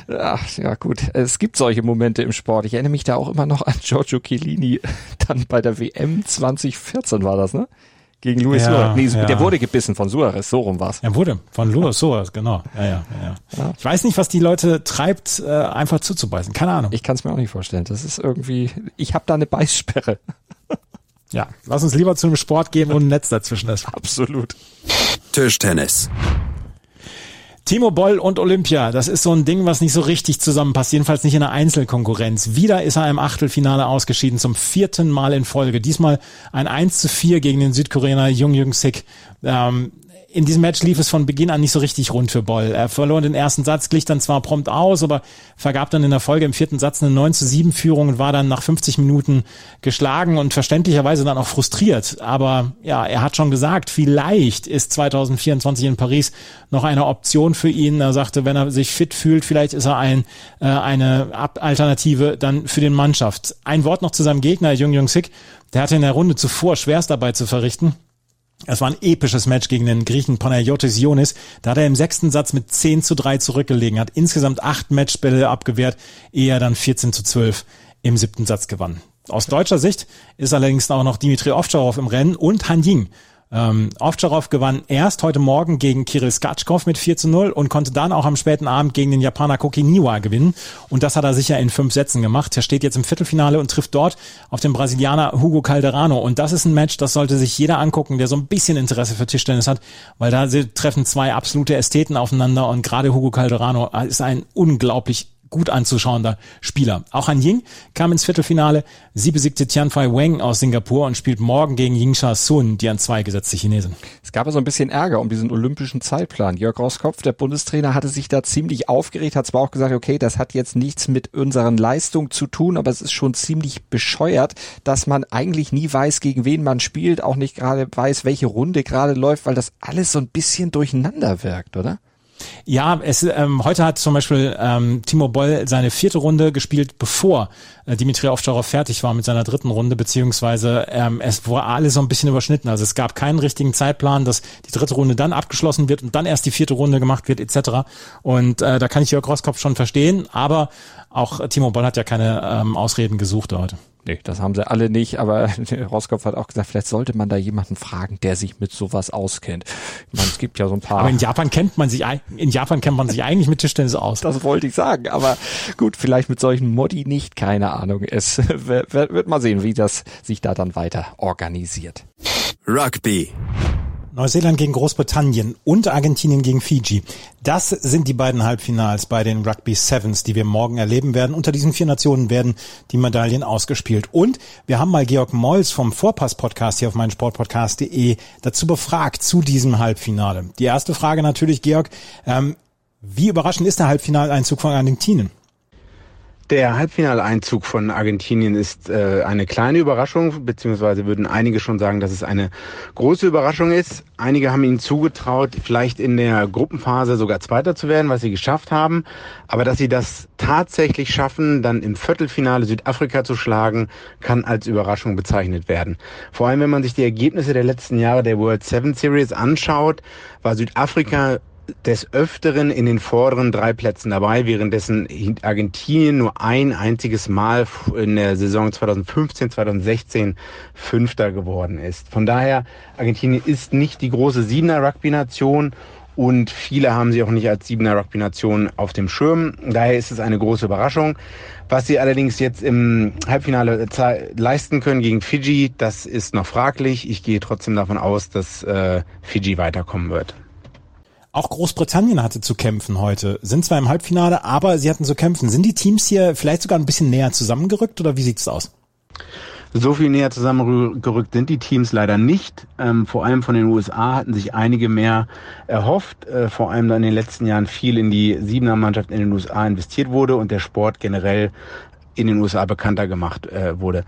ach, ja gut, es gibt solche Momente im Sport. Ich erinnere mich da auch immer noch an Giorgio Chiellini, dann bei der WM 2014 war das, ne? Gegen Luis ja, Suarez. Nee, ja. der wurde gebissen von Suarez, so rum war's. Er wurde von Luis Suarez, genau. Ja, ja, ja, ja. Ich weiß nicht, was die Leute treibt, äh, einfach zuzubeißen. Keine Ahnung. Ich kann es mir auch nicht vorstellen. Das ist irgendwie, ich habe da eine Beißsperre. Ja, lass uns lieber zu einem Sport gehen, wo ein Netz dazwischen ist. Absolut. Tischtennis. Timo Boll und Olympia, das ist so ein Ding, was nicht so richtig zusammenpasst, jedenfalls nicht in der Einzelkonkurrenz. Wieder ist er im Achtelfinale ausgeschieden, zum vierten Mal in Folge. Diesmal ein 1 zu 4 gegen den Südkoreaner Jung Jung Sik. Ähm, in diesem Match lief es von Beginn an nicht so richtig rund für Boll. Er verlor den ersten Satz, glich dann zwar prompt aus, aber vergab dann in der Folge im vierten Satz eine 9 zu 7 Führung und war dann nach 50 Minuten geschlagen und verständlicherweise dann auch frustriert. Aber ja, er hat schon gesagt, vielleicht ist 2024 in Paris noch eine Option für ihn. Er sagte, wenn er sich fit fühlt, vielleicht ist er ein, äh, eine Alternative dann für den Mannschaft. Ein Wort noch zu seinem Gegner, Jung Jung Sik. Der hatte in der Runde zuvor Schwerstarbeit zu verrichten. Es war ein episches Match gegen den Griechen Panayotis Ionis. Da hat er im sechsten Satz mit 10 zu 3 zurückgelegen, hat insgesamt acht Matchbälle abgewehrt, ehe er dann 14 zu 12 im siebten Satz gewann. Aus deutscher Sicht ist allerdings auch noch Dimitri Ovtcharov im Rennen und Han Ying, ähm, Ovtcharov gewann erst heute Morgen gegen Kirill Skatschkov mit 4 zu 0 und konnte dann auch am späten Abend gegen den Japaner Kokiniwa gewinnen. Und das hat er sicher in fünf Sätzen gemacht. Er steht jetzt im Viertelfinale und trifft dort auf den Brasilianer Hugo Calderano. Und das ist ein Match, das sollte sich jeder angucken, der so ein bisschen Interesse für Tischtennis hat, weil da treffen zwei absolute Ästheten aufeinander und gerade Hugo Calderano ist ein unglaublich gut anzuschauender Spieler. Auch Han Ying kam ins Viertelfinale. Sie besiegte Tianfai Wang aus Singapur und spielt morgen gegen Yingsha Sun, die an zwei gesetzte Chinesin. Es gab so ein bisschen Ärger um diesen olympischen Zeitplan. Jörg Roskopf, der Bundestrainer, hatte sich da ziemlich aufgeregt, hat zwar auch gesagt, okay, das hat jetzt nichts mit unseren Leistungen zu tun, aber es ist schon ziemlich bescheuert, dass man eigentlich nie weiß, gegen wen man spielt, auch nicht gerade weiß, welche Runde gerade läuft, weil das alles so ein bisschen durcheinander wirkt, oder? Ja, es, ähm, heute hat zum Beispiel ähm, Timo Boll seine vierte Runde gespielt, bevor äh, Dimitri Ovtcharov fertig war mit seiner dritten Runde, beziehungsweise ähm, es war alles so ein bisschen überschnitten. Also es gab keinen richtigen Zeitplan, dass die dritte Runde dann abgeschlossen wird und dann erst die vierte Runde gemacht wird, etc. Und äh, da kann ich Jörg Rosskopf schon verstehen, aber auch Timo Boll hat ja keine ähm, Ausreden gesucht heute. Nee, das haben sie alle nicht, aber Roskopf hat auch gesagt, vielleicht sollte man da jemanden fragen, der sich mit sowas auskennt. Ich meine, es gibt ja so ein paar. Aber in Japan kennt man sich, in Japan kennt man sich eigentlich mit Tischtennis aus. Das wollte ich sagen, aber gut, vielleicht mit solchen Modi nicht, keine Ahnung. Es wird, wird mal sehen, wie das sich da dann weiter organisiert. Rugby. Neuseeland gegen Großbritannien und Argentinien gegen Fiji. Das sind die beiden Halbfinals bei den Rugby Sevens, die wir morgen erleben werden. Unter diesen vier Nationen werden die Medaillen ausgespielt. Und wir haben mal Georg Molls vom Vorpass-Podcast hier auf meinen Sportpodcast.de dazu befragt zu diesem Halbfinale. Die erste Frage natürlich, Georg, ähm, wie überraschend ist der Halbfinaleinzug von Argentinien? Der Halbfinaleinzug von Argentinien ist äh, eine kleine Überraschung, beziehungsweise würden einige schon sagen, dass es eine große Überraschung ist. Einige haben ihnen zugetraut, vielleicht in der Gruppenphase sogar Zweiter zu werden, was sie geschafft haben. Aber dass sie das tatsächlich schaffen, dann im Viertelfinale Südafrika zu schlagen, kann als Überraschung bezeichnet werden. Vor allem, wenn man sich die Ergebnisse der letzten Jahre der World Seven Series anschaut, war Südafrika des Öfteren in den vorderen drei Plätzen dabei, währenddessen Argentinien nur ein einziges Mal in der Saison 2015, 2016 Fünfter geworden ist. Von daher, Argentinien ist nicht die große Siebener Rugby-Nation und viele haben sie auch nicht als Siebener Rugby-Nation auf dem Schirm. Daher ist es eine große Überraschung. Was sie allerdings jetzt im Halbfinale leisten können gegen Fiji, das ist noch fraglich. Ich gehe trotzdem davon aus, dass äh, Fiji weiterkommen wird. Auch Großbritannien hatte zu kämpfen heute. Sind zwar im Halbfinale, aber sie hatten zu kämpfen. Sind die Teams hier vielleicht sogar ein bisschen näher zusammengerückt oder wie sieht's aus? So viel näher zusammengerückt sind die Teams leider nicht. Ähm, vor allem von den USA hatten sich einige mehr erhofft. Äh, vor allem da in den letzten Jahren viel in die Siebener Mannschaft in den USA investiert wurde und der Sport generell in den USA bekannter gemacht äh, wurde.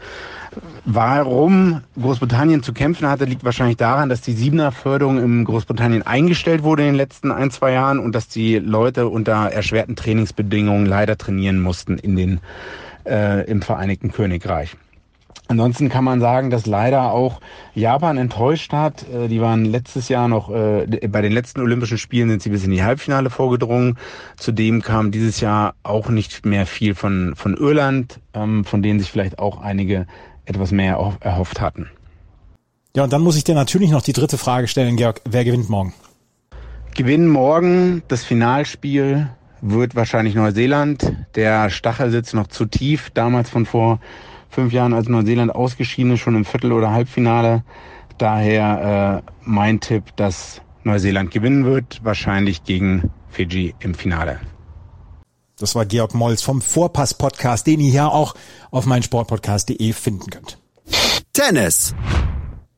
Warum Großbritannien zu kämpfen hatte, liegt wahrscheinlich daran, dass die Siebener-Förderung in Großbritannien eingestellt wurde in den letzten ein, zwei Jahren und dass die Leute unter erschwerten Trainingsbedingungen leider trainieren mussten in den, äh, im Vereinigten Königreich. Ansonsten kann man sagen, dass leider auch Japan enttäuscht hat. Äh, die waren letztes Jahr noch, äh, bei den letzten Olympischen Spielen sind sie bis in die Halbfinale vorgedrungen. Zudem kam dieses Jahr auch nicht mehr viel von, von Irland, ähm, von denen sich vielleicht auch einige etwas mehr erhofft hatten. Ja, und dann muss ich dir natürlich noch die dritte Frage stellen, Georg. Wer gewinnt morgen? Gewinnen morgen das Finalspiel wird wahrscheinlich Neuseeland. Der Stachel sitzt noch zu tief, damals von vor fünf Jahren als Neuseeland ausgeschieden ist, schon im Viertel- oder Halbfinale. Daher äh, mein Tipp, dass Neuseeland gewinnen wird, wahrscheinlich gegen Fiji im Finale. Das war Georg Molls vom Vorpass-Podcast, den ihr hier auch auf meinsportpodcast.de finden könnt. Tennis.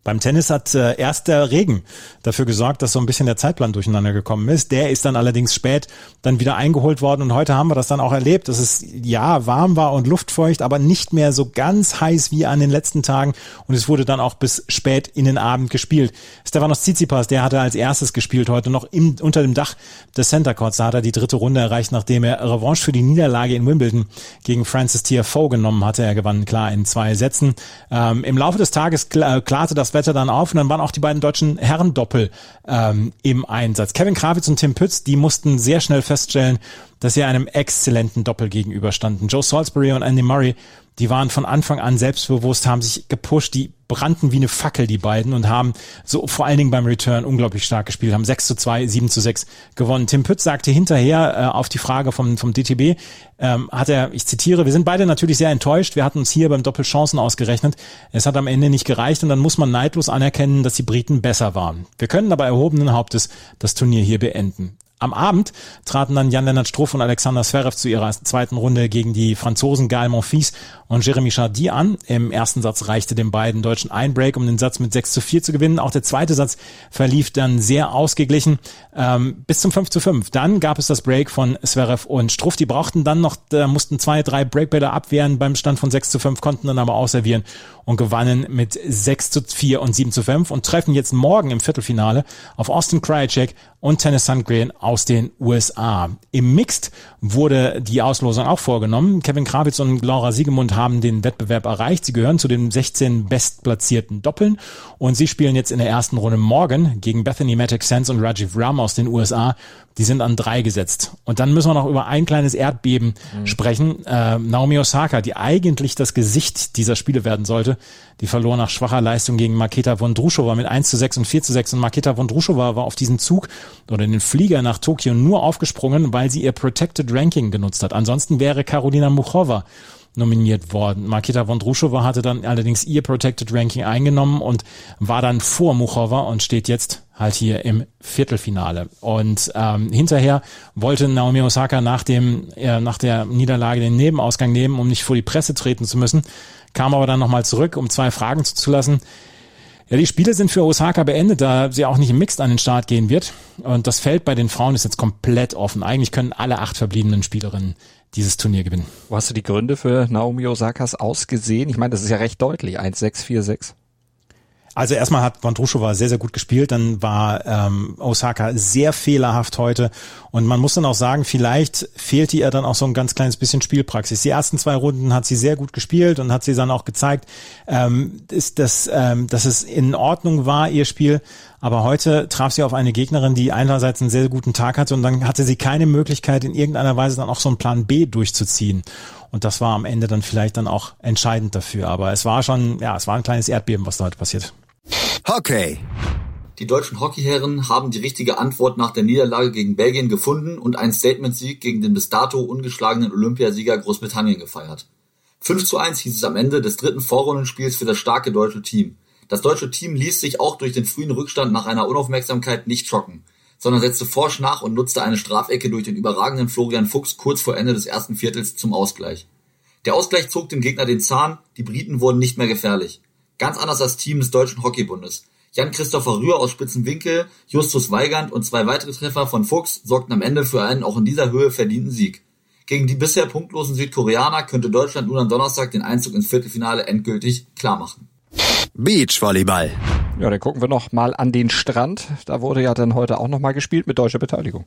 Beim Tennis hat äh, erst der Regen dafür gesorgt, dass so ein bisschen der Zeitplan durcheinander gekommen ist. Der ist dann allerdings spät dann wieder eingeholt worden und heute haben wir das dann auch erlebt, dass es ja warm war und luftfeucht, aber nicht mehr so ganz heiß wie an den letzten Tagen und es wurde dann auch bis spät in den Abend gespielt. Stefanos Tsitsipas, der hatte als erstes gespielt heute noch im, unter dem Dach des Center Courts. Da hat er die dritte Runde erreicht, nachdem er Revanche für die Niederlage in Wimbledon gegen Francis Tiafoe genommen hatte. Er gewann klar in zwei Sätzen. Ähm, Im Laufe des Tages klar, klarte das Wetter dann auf und dann waren auch die beiden deutschen Herrendoppel ähm, im Einsatz. Kevin Krawitz und Tim Pütz, die mussten sehr schnell feststellen, dass sie einem exzellenten Doppel gegenüberstanden. Joe Salisbury und Andy Murray die waren von Anfang an selbstbewusst, haben sich gepusht, die brannten wie eine Fackel, die beiden, und haben so vor allen Dingen beim Return unglaublich stark gespielt, haben 6 zu 2, 7 zu 6 gewonnen. Tim Pütz sagte hinterher äh, auf die Frage vom, vom DTB, ähm, hat er, ich zitiere, wir sind beide natürlich sehr enttäuscht, wir hatten uns hier beim Doppelchancen ausgerechnet, es hat am Ende nicht gereicht und dann muss man neidlos anerkennen, dass die Briten besser waren. Wir können aber erhobenen Hauptes das Turnier hier beenden. Am Abend traten dann Jan-Lennart Struff und Alexander Zverev zu ihrer zweiten Runde gegen die Franzosen Gael Monfils und Jeremy Chardy an. Im ersten Satz reichte den beiden Deutschen ein Break, um den Satz mit 6 zu 4 zu gewinnen. Auch der zweite Satz verlief dann sehr ausgeglichen ähm, bis zum 5 zu 5. Dann gab es das Break von Zverev und Struff. Die brauchten dann noch, da mussten zwei, drei Breakbälle abwehren beim Stand von 6 zu 5, konnten dann aber ausservieren und gewannen mit 6 zu 4 und 7 zu 5 und treffen jetzt morgen im Viertelfinale auf Austin Krajicek und Tennis Sundgren aus den USA. Im Mixed wurde die Auslosung auch vorgenommen. Kevin Krawitz und Laura Siegemund haben den Wettbewerb erreicht. Sie gehören zu den 16 bestplatzierten Doppeln und sie spielen jetzt in der ersten Runde morgen gegen Bethany Matic Sands und Rajiv Ram aus den USA. Die sind an drei gesetzt. Und dann müssen wir noch über ein kleines Erdbeben mhm. sprechen. Äh, Naomi Osaka, die eigentlich das Gesicht dieser Spiele werden sollte, die verlor nach schwacher Leistung gegen Maketa Vondrushova mit 1 zu 6 und 4 zu 6. Und Maketa Vondrushova war auf diesen Zug oder in den Flieger nach Tokio nur aufgesprungen, weil sie ihr Protected Ranking genutzt hat. Ansonsten wäre Karolina Muchova nominiert worden. Maketa Vondrushova hatte dann allerdings ihr Protected Ranking eingenommen und war dann vor Muchova und steht jetzt halt hier im Viertelfinale. Und ähm, hinterher wollte Naomi Osaka nach dem äh, nach der Niederlage den Nebenausgang nehmen, um nicht vor die Presse treten zu müssen kam aber dann nochmal zurück, um zwei Fragen zuzulassen. Ja, die Spiele sind für Osaka beendet, da sie auch nicht im Mixed an den Start gehen wird. Und das Feld bei den Frauen ist jetzt komplett offen. Eigentlich können alle acht verbliebenen Spielerinnen dieses Turnier gewinnen. Wo hast du die Gründe für Naomi Osakas ausgesehen? Ich meine, das ist ja recht deutlich. 1-6-4-6. Also erstmal hat Vondrushova sehr, sehr gut gespielt, dann war ähm, Osaka sehr fehlerhaft heute und man muss dann auch sagen, vielleicht fehlte ihr dann auch so ein ganz kleines bisschen Spielpraxis. Die ersten zwei Runden hat sie sehr gut gespielt und hat sie dann auch gezeigt, ähm, ist das, ähm, dass es in Ordnung war, ihr Spiel, aber heute traf sie auf eine Gegnerin, die einerseits einen sehr guten Tag hatte und dann hatte sie keine Möglichkeit, in irgendeiner Weise dann auch so einen Plan B durchzuziehen. Und das war am Ende dann vielleicht dann auch entscheidend dafür. Aber es war schon, ja, es war ein kleines Erdbeben, was da heute passiert. Hockey. Die deutschen Hockeyherren haben die richtige Antwort nach der Niederlage gegen Belgien gefunden und einen Statement-Sieg gegen den bis dato ungeschlagenen Olympiasieger Großbritannien gefeiert. 5 zu 1 hieß es am Ende des dritten Vorrundenspiels für das starke deutsche Team. Das deutsche Team ließ sich auch durch den frühen Rückstand nach einer Unaufmerksamkeit nicht schocken, sondern setzte forsch nach und nutzte eine Strafecke durch den überragenden Florian Fuchs kurz vor Ende des ersten Viertels zum Ausgleich. Der Ausgleich zog dem Gegner den Zahn, die Briten wurden nicht mehr gefährlich. Ganz anders als Team des Deutschen Hockeybundes. Jan-Christopher Rühr aus Spitzenwinkel, Justus Weigand und zwei weitere Treffer von Fuchs sorgten am Ende für einen auch in dieser Höhe verdienten Sieg. Gegen die bisher punktlosen Südkoreaner könnte Deutschland nun am Donnerstag den Einzug ins Viertelfinale endgültig klarmachen. Beachvolleyball. Ja, dann gucken wir noch mal an den Strand. Da wurde ja dann heute auch noch mal gespielt mit deutscher Beteiligung.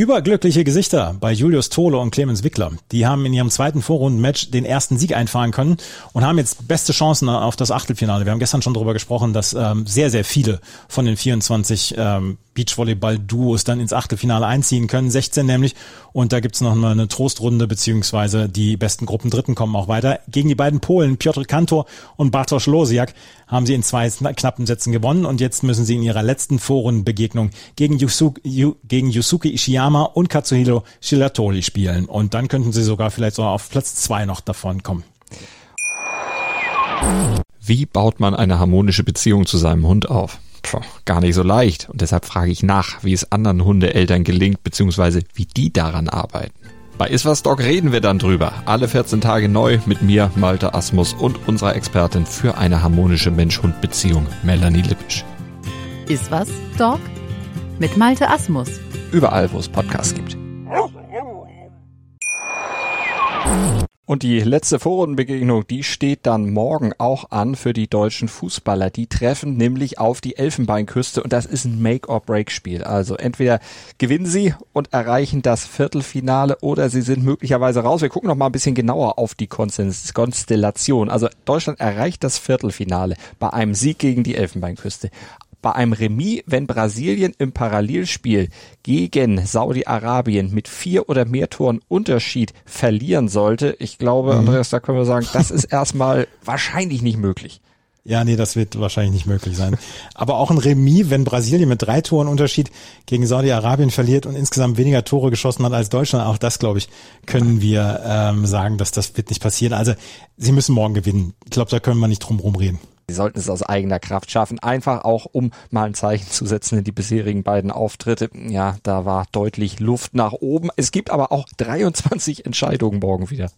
Überglückliche Gesichter bei Julius Tole und Clemens Wickler. Die haben in ihrem zweiten Vorrundenmatch den ersten Sieg einfahren können und haben jetzt beste Chancen auf das Achtelfinale. Wir haben gestern schon darüber gesprochen, dass ähm, sehr, sehr viele von den 24 ähm, Beachvolleyball-Duos dann ins Achtelfinale einziehen können, 16 nämlich. Und da gibt's noch mal eine Trostrunde, beziehungsweise die besten Gruppen Dritten kommen auch weiter. Gegen die beiden Polen, Piotr Kantor und Bartosz Losiak, haben sie in zwei knappen Sätzen gewonnen und jetzt müssen sie in ihrer letzten Vorrundenbegegnung gegen, Yusuke, Yu, gegen Yusuke Ishiyama und Katsuhiro Shiratoli spielen. Und dann könnten sie sogar vielleicht so auf Platz zwei noch davon kommen. Wie baut man eine harmonische Beziehung zu seinem Hund auf? Puh, gar nicht so leicht. Und deshalb frage ich nach, wie es anderen Hundeeltern gelingt, beziehungsweise wie die daran arbeiten. Bei Iswas Dog reden wir dann drüber. Alle 14 Tage neu mit mir, Malte Asmus und unserer Expertin für eine harmonische Mensch-Hund-Beziehung, Melanie Lippisch. Iswas Dog mit Malte Asmus. Überall, wo es Podcasts gibt. Und die letzte Vorrundenbegegnung, die steht dann morgen auch an für die deutschen Fußballer. Die treffen nämlich auf die Elfenbeinküste und das ist ein Make-or-Break-Spiel. Also entweder gewinnen sie und erreichen das Viertelfinale oder sie sind möglicherweise raus. Wir gucken noch mal ein bisschen genauer auf die Konstellation. Also Deutschland erreicht das Viertelfinale bei einem Sieg gegen die Elfenbeinküste bei einem Remis, wenn Brasilien im Parallelspiel gegen Saudi-Arabien mit vier oder mehr Toren Unterschied verlieren sollte, ich glaube, mhm. Andreas, da können wir sagen, das ist erstmal wahrscheinlich nicht möglich. Ja, nee, das wird wahrscheinlich nicht möglich sein. Aber auch ein Remis, wenn Brasilien mit drei Toren Unterschied gegen Saudi-Arabien verliert und insgesamt weniger Tore geschossen hat als Deutschland, auch das, glaube ich, können wir ähm, sagen, dass das wird nicht passieren. Also sie müssen morgen gewinnen. Ich glaube, da können wir nicht drum reden. Sie sollten es aus eigener Kraft schaffen, einfach auch um mal ein Zeichen zu setzen in die bisherigen beiden Auftritte. Ja, da war deutlich Luft nach oben. Es gibt aber auch 23 Entscheidungen morgen wieder.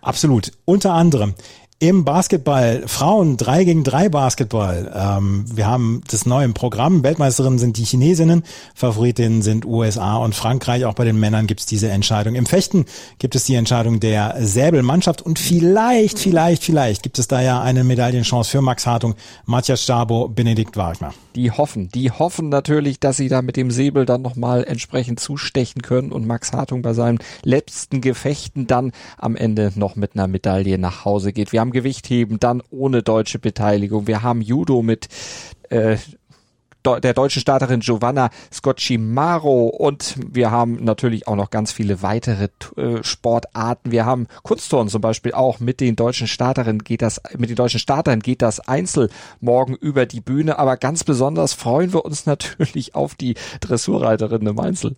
Absolut. Unter anderem im Basketball, Frauen 3 gegen 3 Basketball. Ähm, wir haben das neue Programm. Weltmeisterinnen sind die Chinesinnen, Favoritinnen sind USA und Frankreich. Auch bei den Männern gibt es diese Entscheidung. Im Fechten gibt es die Entscheidung der Säbelmannschaft und vielleicht, vielleicht, vielleicht gibt es da ja eine Medaillenchance für Max Hartung, Matthias Stabo, Benedikt Wagner. Die hoffen, die hoffen natürlich, dass sie da mit dem Säbel dann nochmal entsprechend zustechen können und Max Hartung bei seinen letzten Gefechten dann am Ende noch mit einer Medaille nach Hause geht. Wir haben Gewichtheben, dann ohne deutsche Beteiligung. Wir haben Judo mit äh, der deutschen Starterin Giovanna Scocchimaro und wir haben natürlich auch noch ganz viele weitere äh, Sportarten. Wir haben Kunstturnen zum Beispiel auch mit den deutschen Starterinnen geht das, mit den deutschen Startern geht das Einzel morgen über die Bühne, aber ganz besonders freuen wir uns natürlich auf die Dressurreiterinnen im Einzel.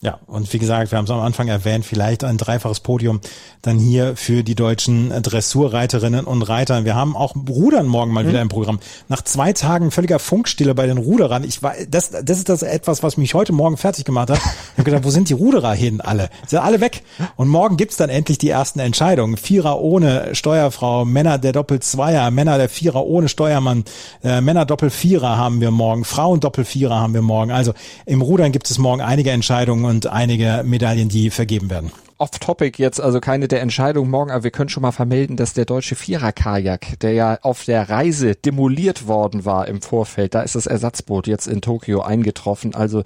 Ja, und wie gesagt, wir haben es am Anfang erwähnt, vielleicht ein dreifaches Podium dann hier für die deutschen Dressurreiterinnen und Reiter. Wir haben auch Rudern morgen mal mhm. wieder im Programm. Nach zwei Tagen völliger Funkstille bei den Ruderern. Ich war, das, das ist das etwas, was mich heute Morgen fertig gemacht hat. Ich habe gedacht, wo sind die Ruderer hin alle? Sind alle weg. Und morgen gibt's dann endlich die ersten Entscheidungen. Vierer ohne Steuerfrau, Männer der Doppelzweier, Männer der Vierer ohne Steuermann, äh, Männer Doppelvierer haben wir morgen, Frauen Doppelvierer haben wir morgen. Also im Rudern gibt es morgen einige Entscheidungen und einige Medaillen, die vergeben werden off-topic jetzt, also keine der Entscheidungen morgen, aber wir können schon mal vermelden, dass der deutsche Vierer-Kajak, der ja auf der Reise demoliert worden war im Vorfeld, da ist das Ersatzboot jetzt in Tokio eingetroffen. Also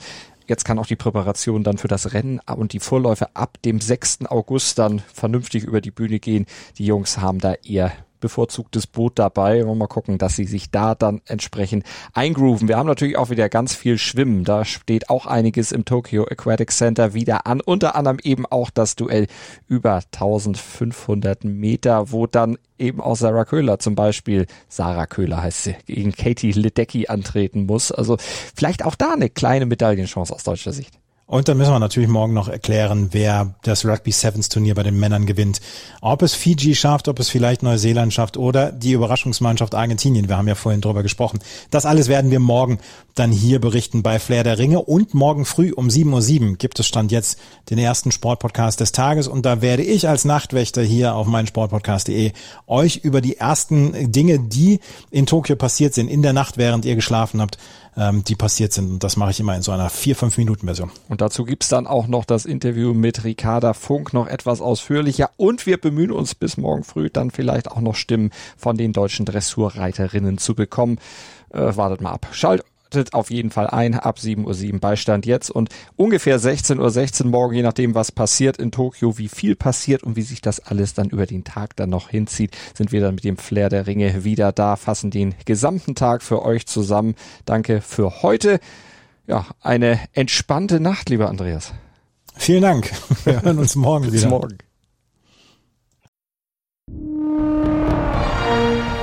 Jetzt kann auch die Präparation dann für das Rennen und die Vorläufe ab dem 6. August dann vernünftig über die Bühne gehen. Die Jungs haben da eher bevorzugtes Boot dabei. Wollen wir mal gucken, dass sie sich da dann entsprechend eingrooven. Wir haben natürlich auch wieder ganz viel Schwimmen. Da steht auch einiges im Tokyo Aquatic Center wieder an. Unter anderem eben auch das Duell über 1500 Meter, wo dann eben auch Sarah Köhler zum Beispiel, Sarah Köhler heißt sie, gegen Katie Ledecky antreten muss. Also vielleicht auch da eine kleine Medaillenchance aus deutscher Sicht. Und dann müssen wir natürlich morgen noch erklären, wer das Rugby Sevens Turnier bei den Männern gewinnt. Ob es Fiji schafft, ob es vielleicht Neuseeland schafft oder die Überraschungsmannschaft Argentinien. Wir haben ja vorhin drüber gesprochen. Das alles werden wir morgen dann hier berichten bei Flair der Ringe. Und morgen früh um 7.07 Uhr gibt es Stand jetzt den ersten Sportpodcast des Tages. Und da werde ich als Nachtwächter hier auf meinen Sportpodcast.de euch über die ersten Dinge, die in Tokio passiert sind, in der Nacht, während ihr geschlafen habt, ähm, die passiert sind. Und das mache ich immer in so einer vier fünf Minuten Version. Und dazu gibt's dann auch noch das Interview mit Ricarda Funk noch etwas ausführlicher. Und wir bemühen uns bis morgen früh dann vielleicht auch noch Stimmen von den deutschen Dressurreiterinnen zu bekommen. Äh, wartet mal ab. Schalt schaltet auf jeden Fall ein ab 7.07 Uhr Beistand jetzt und ungefähr 16.16 Uhr 16 morgen, je nachdem was passiert in Tokio, wie viel passiert und wie sich das alles dann über den Tag dann noch hinzieht, sind wir dann mit dem Flair der Ringe wieder da, fassen den gesamten Tag für euch zusammen. Danke für heute. Ja, eine entspannte Nacht, lieber Andreas. Vielen Dank. Wir hören uns morgen wieder. Bis morgen.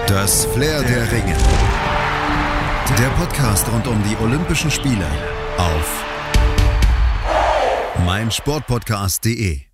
Das Flair der Ringe. Der Podcast rund um die Olympischen Spiele auf meinsportpodcast.de